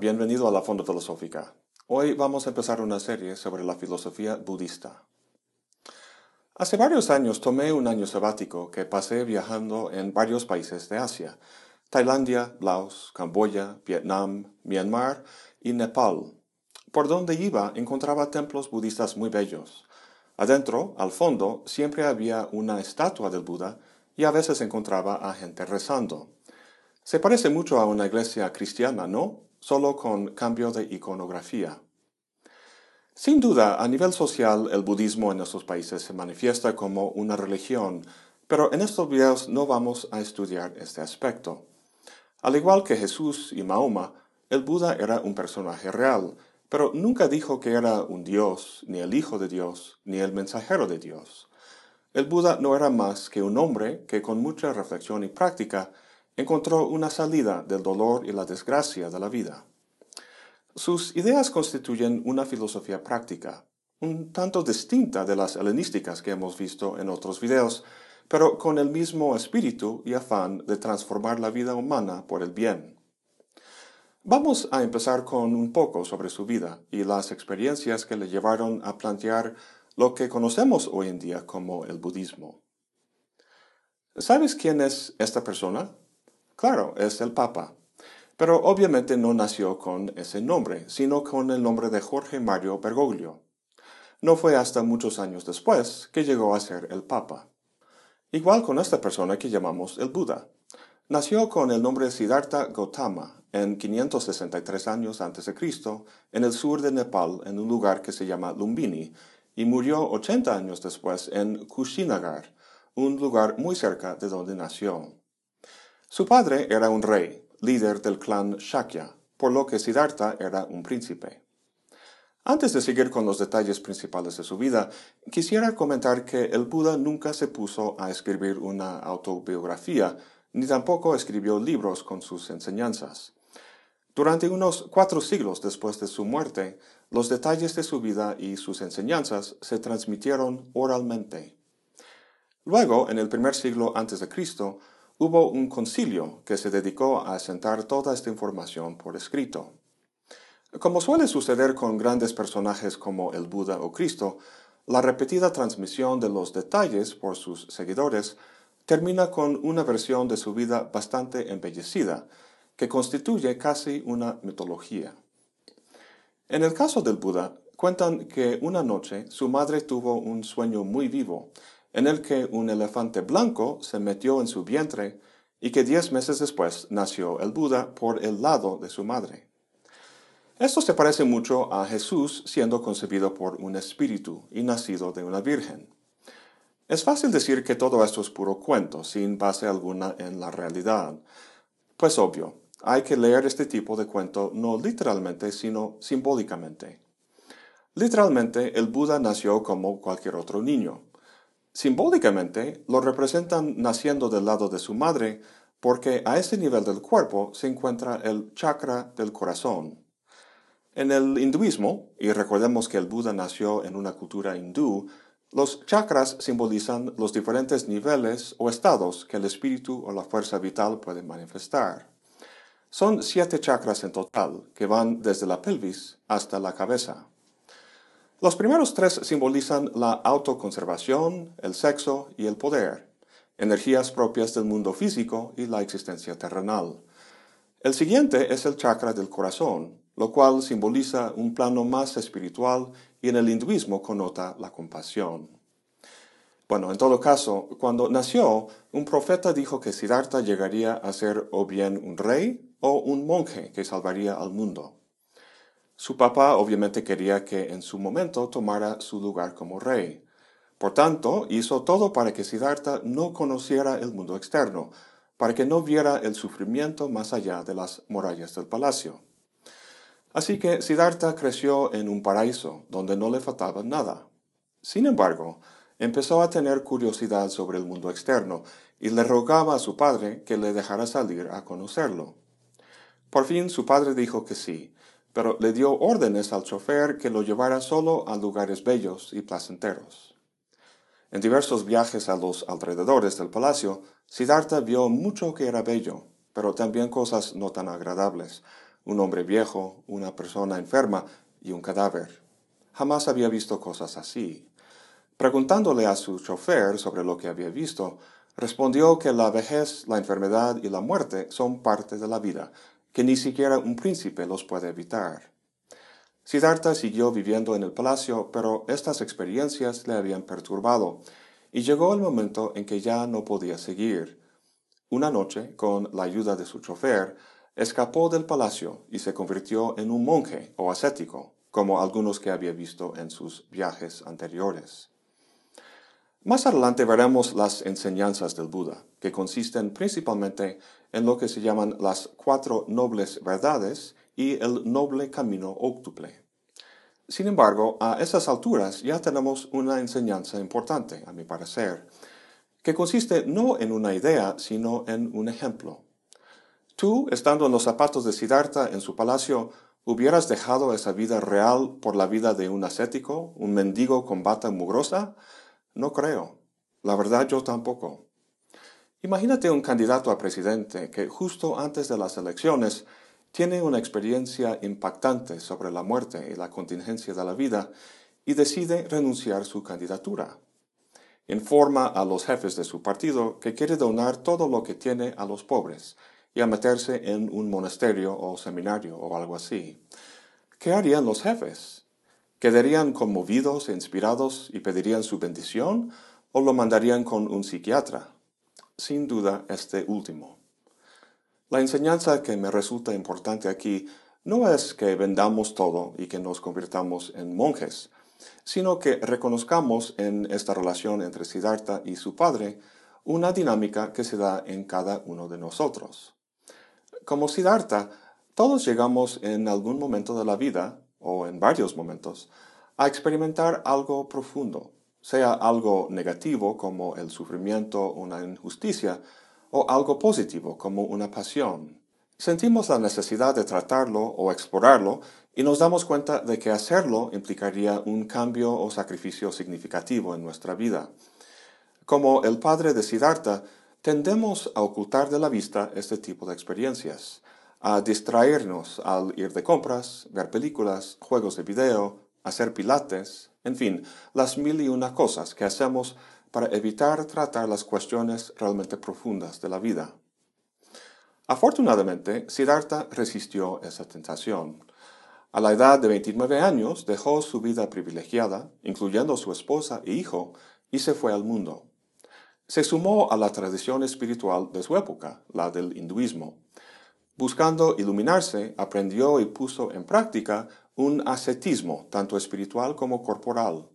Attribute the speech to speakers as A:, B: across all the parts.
A: Bienvenido a la Fonda Filosófica. Hoy vamos a empezar una serie sobre la filosofía budista. Hace varios años tomé un año sabático que pasé viajando en varios países de Asia, Tailandia, Laos, Camboya, Vietnam, Myanmar y Nepal. Por donde iba encontraba templos budistas muy bellos. Adentro, al fondo, siempre había una estatua del Buda y a veces encontraba a gente rezando. Se parece mucho a una iglesia cristiana, ¿no? Solo con cambio de iconografía. Sin duda, a nivel social, el budismo en estos países se manifiesta como una religión, pero en estos videos no vamos a estudiar este aspecto. Al igual que Jesús y Mahoma, el Buda era un personaje real, pero nunca dijo que era un dios, ni el Hijo de Dios, ni el mensajero de Dios. El Buda no era más que un hombre que con mucha reflexión y práctica encontró una salida del dolor y la desgracia de la vida. Sus ideas constituyen una filosofía práctica, un tanto distinta de las helenísticas que hemos visto en otros videos, pero con el mismo espíritu y afán de transformar la vida humana por el bien. Vamos a empezar con un poco sobre su vida y las experiencias que le llevaron a plantear lo que conocemos hoy en día como el budismo. ¿Sabes quién es esta persona? Claro, es el Papa. Pero obviamente no nació con ese nombre, sino con el nombre de Jorge Mario Bergoglio. No fue hasta muchos años después que llegó a ser el Papa. Igual con esta persona que llamamos el Buda. Nació con el nombre Siddhartha Gautama en 563 años antes de Cristo en el sur de Nepal en un lugar que se llama Lumbini y murió 80 años después en Kushinagar, un lugar muy cerca de donde nació. Su padre era un rey, líder del clan Shakya, por lo que Siddhartha era un príncipe. Antes de seguir con los detalles principales de su vida, quisiera comentar que el Buda nunca se puso a escribir una autobiografía, ni tampoco escribió libros con sus enseñanzas. Durante unos cuatro siglos después de su muerte, los detalles de su vida y sus enseñanzas se transmitieron oralmente. Luego, en el primer siglo antes de Cristo, hubo un concilio que se dedicó a asentar toda esta información por escrito. Como suele suceder con grandes personajes como el Buda o Cristo, la repetida transmisión de los detalles por sus seguidores termina con una versión de su vida bastante embellecida, que constituye casi una mitología. En el caso del Buda, cuentan que una noche su madre tuvo un sueño muy vivo en el que un elefante blanco se metió en su vientre y que diez meses después nació el Buda por el lado de su madre. Esto se parece mucho a Jesús siendo concebido por un espíritu y nacido de una virgen. Es fácil decir que todo esto es puro cuento, sin base alguna en la realidad. Pues obvio, hay que leer este tipo de cuento no literalmente, sino simbólicamente. Literalmente, el Buda nació como cualquier otro niño, Simbólicamente, lo representan naciendo del lado de su madre porque a ese nivel del cuerpo se encuentra el chakra del corazón. En el hinduismo, y recordemos que el Buda nació en una cultura hindú, los chakras simbolizan los diferentes niveles o estados que el espíritu o la fuerza vital puede manifestar. Son siete chakras en total, que van desde la pelvis hasta la cabeza. Los primeros tres simbolizan la autoconservación, el sexo y el poder, energías propias del mundo físico y la existencia terrenal. El siguiente es el chakra del corazón, lo cual simboliza un plano más espiritual y en el hinduismo connota la compasión. Bueno, en todo caso, cuando nació, un profeta dijo que Siddhartha llegaría a ser o bien un rey o un monje que salvaría al mundo. Su papá obviamente quería que en su momento tomara su lugar como rey. Por tanto, hizo todo para que Siddhartha no conociera el mundo externo, para que no viera el sufrimiento más allá de las murallas del palacio. Así que Siddhartha creció en un paraíso donde no le faltaba nada. Sin embargo, empezó a tener curiosidad sobre el mundo externo y le rogaba a su padre que le dejara salir a conocerlo. Por fin su padre dijo que sí, pero le dio órdenes al chofer que lo llevara solo a lugares bellos y placenteros. En diversos viajes a los alrededores del palacio, Siddhartha vio mucho que era bello, pero también cosas no tan agradables, un hombre viejo, una persona enferma y un cadáver. Jamás había visto cosas así. Preguntándole a su chofer sobre lo que había visto, respondió que la vejez, la enfermedad y la muerte son parte de la vida, que ni siquiera un príncipe los puede evitar. Siddhartha siguió viviendo en el palacio, pero estas experiencias le habían perturbado, y llegó el momento en que ya no podía seguir. Una noche, con la ayuda de su chofer, escapó del palacio y se convirtió en un monje o ascético, como algunos que había visto en sus viajes anteriores. Más adelante veremos las enseñanzas del Buda, que consisten principalmente en lo que se llaman las cuatro nobles verdades y el noble camino óctuple. Sin embargo, a esas alturas ya tenemos una enseñanza importante, a mi parecer, que consiste no en una idea, sino en un ejemplo. Tú, estando en los zapatos de Siddhartha en su palacio, ¿hubieras dejado esa vida real por la vida de un ascético, un mendigo con bata mugrosa? No creo. La verdad yo tampoco. Imagínate un candidato a presidente que justo antes de las elecciones tiene una experiencia impactante sobre la muerte y la contingencia de la vida y decide renunciar su candidatura. Informa a los jefes de su partido que quiere donar todo lo que tiene a los pobres y a meterse en un monasterio o seminario o algo así. ¿Qué harían los jefes? ¿Quedarían conmovidos e inspirados y pedirían su bendición o lo mandarían con un psiquiatra? Sin duda este último. La enseñanza que me resulta importante aquí no es que vendamos todo y que nos convirtamos en monjes, sino que reconozcamos en esta relación entre Siddhartha y su padre una dinámica que se da en cada uno de nosotros. Como Siddhartha, todos llegamos en algún momento de la vida o en varios momentos, a experimentar algo profundo, sea algo negativo como el sufrimiento una injusticia, o algo positivo como una pasión. Sentimos la necesidad de tratarlo o explorarlo y nos damos cuenta de que hacerlo implicaría un cambio o sacrificio significativo en nuestra vida. Como el padre de Siddhartha, tendemos a ocultar de la vista este tipo de experiencias a distraernos al ir de compras, ver películas, juegos de video, hacer pilates, en fin, las mil y una cosas que hacemos para evitar tratar las cuestiones realmente profundas de la vida. Afortunadamente, Siddhartha resistió esa tentación. A la edad de 29 años dejó su vida privilegiada, incluyendo su esposa e hijo, y se fue al mundo. Se sumó a la tradición espiritual de su época, la del hinduismo, Buscando iluminarse, aprendió y puso en práctica un ascetismo, tanto espiritual como corporal.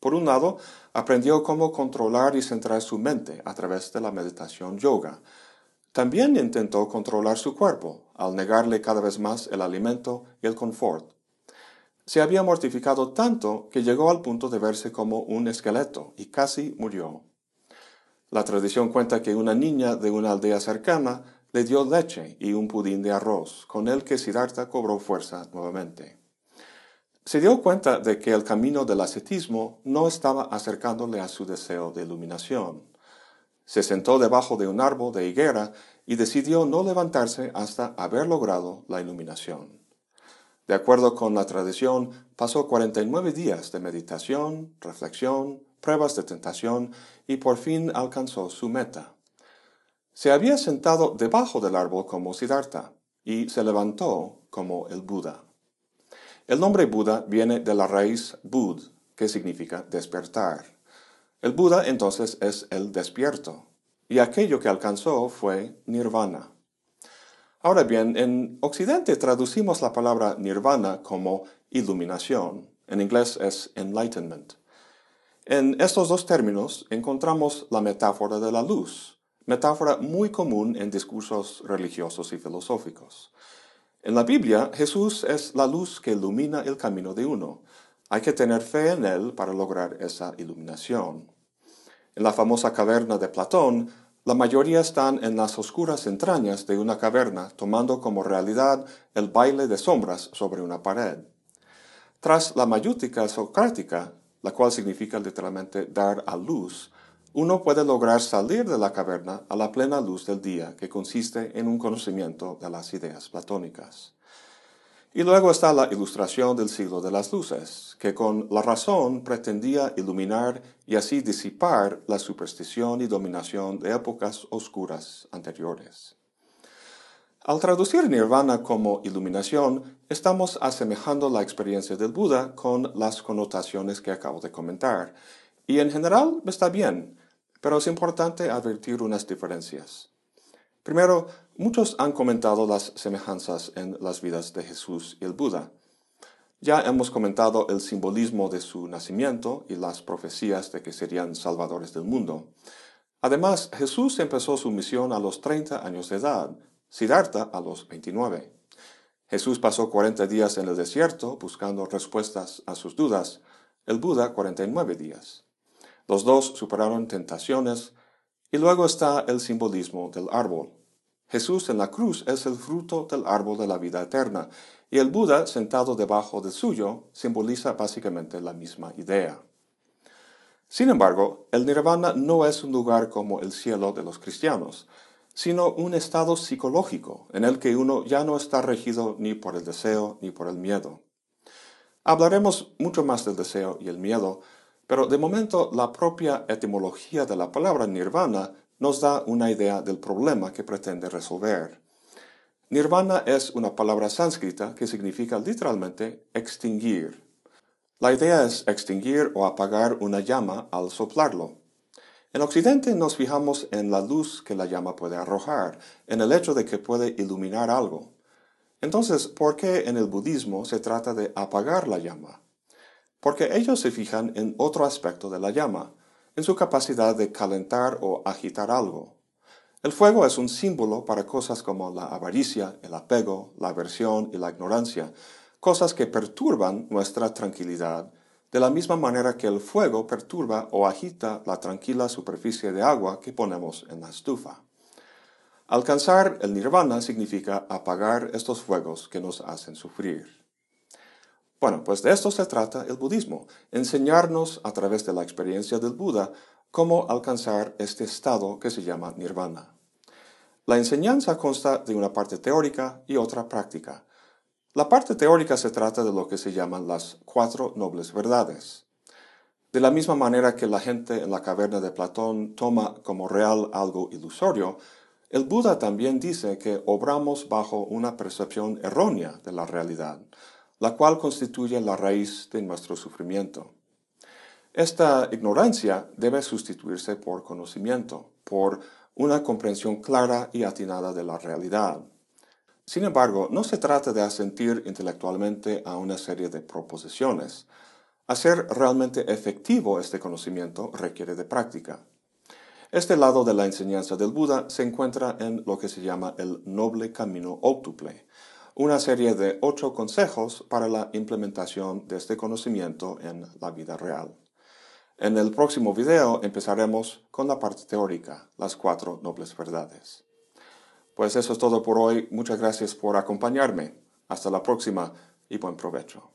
A: Por un lado, aprendió cómo controlar y centrar su mente a través de la meditación yoga. También intentó controlar su cuerpo, al negarle cada vez más el alimento y el confort. Se había mortificado tanto que llegó al punto de verse como un esqueleto y casi murió. La tradición cuenta que una niña de una aldea cercana le dio leche y un pudín de arroz, con el que Siddhartha cobró fuerza nuevamente. Se dio cuenta de que el camino del ascetismo no estaba acercándole a su deseo de iluminación. Se sentó debajo de un árbol de higuera y decidió no levantarse hasta haber logrado la iluminación. De acuerdo con la tradición, pasó 49 días de meditación, reflexión, pruebas de tentación y por fin alcanzó su meta. Se había sentado debajo del árbol como Siddhartha y se levantó como el Buda. El nombre Buda viene de la raíz Bud, que significa despertar. El Buda entonces es el despierto, y aquello que alcanzó fue nirvana. Ahora bien, en Occidente traducimos la palabra nirvana como iluminación. En inglés es enlightenment. En estos dos términos encontramos la metáfora de la luz, metáfora muy común en discursos religiosos y filosóficos. En la Biblia, Jesús es la luz que ilumina el camino de uno. Hay que tener fe en Él para lograr esa iluminación. En la famosa caverna de Platón, la mayoría están en las oscuras entrañas de una caverna, tomando como realidad el baile de sombras sobre una pared. Tras la mayútica socrática, la cual significa literalmente dar a luz, uno puede lograr salir de la caverna a la plena luz del día, que consiste en un conocimiento de las ideas platónicas. Y luego está la ilustración del siglo de las luces, que con la razón pretendía iluminar y así disipar la superstición y dominación de épocas oscuras anteriores. Al traducir nirvana como iluminación, estamos asemejando la experiencia del Buda con las connotaciones que acabo de comentar, y en general está bien, pero es importante advertir unas diferencias. Primero, muchos han comentado las semejanzas en las vidas de Jesús y el Buda. Ya hemos comentado el simbolismo de su nacimiento y las profecías de que serían salvadores del mundo. Además, Jesús empezó su misión a los 30 años de edad, Siddhartha a los 29. Jesús pasó 40 días en el desierto buscando respuestas a sus dudas, el Buda 49 días. Los dos superaron tentaciones, y luego está el simbolismo del árbol. Jesús en la cruz es el fruto del árbol de la vida eterna, y el Buda sentado debajo del suyo simboliza básicamente la misma idea. Sin embargo, el nirvana no es un lugar como el cielo de los cristianos, sino un estado psicológico en el que uno ya no está regido ni por el deseo ni por el miedo. Hablaremos mucho más del deseo y el miedo, pero de momento la propia etimología de la palabra nirvana nos da una idea del problema que pretende resolver. Nirvana es una palabra sánscrita que significa literalmente extinguir. La idea es extinguir o apagar una llama al soplarlo. En Occidente nos fijamos en la luz que la llama puede arrojar, en el hecho de que puede iluminar algo. Entonces, ¿por qué en el budismo se trata de apagar la llama? Porque ellos se fijan en otro aspecto de la llama, en su capacidad de calentar o agitar algo. El fuego es un símbolo para cosas como la avaricia, el apego, la aversión y la ignorancia, cosas que perturban nuestra tranquilidad, de la misma manera que el fuego perturba o agita la tranquila superficie de agua que ponemos en la estufa. Alcanzar el nirvana significa apagar estos fuegos que nos hacen sufrir. Bueno, pues de esto se trata el budismo, enseñarnos a través de la experiencia del Buda cómo alcanzar este estado que se llama nirvana. La enseñanza consta de una parte teórica y otra práctica. La parte teórica se trata de lo que se llaman las cuatro nobles verdades. De la misma manera que la gente en la caverna de Platón toma como real algo ilusorio, el Buda también dice que obramos bajo una percepción errónea de la realidad, la cual constituye la raíz de nuestro sufrimiento. Esta ignorancia debe sustituirse por conocimiento, por una comprensión clara y atinada de la realidad. Sin embargo, no se trata de asentir intelectualmente a una serie de proposiciones. Hacer realmente efectivo este conocimiento requiere de práctica. Este lado de la enseñanza del Buda se encuentra en lo que se llama el noble camino óctuple, una serie de ocho consejos para la implementación de este conocimiento en la vida real. En el próximo video empezaremos con la parte teórica, las cuatro nobles verdades. Pues eso es todo por hoy. Muchas gracias por acompañarme. Hasta la próxima y buen provecho.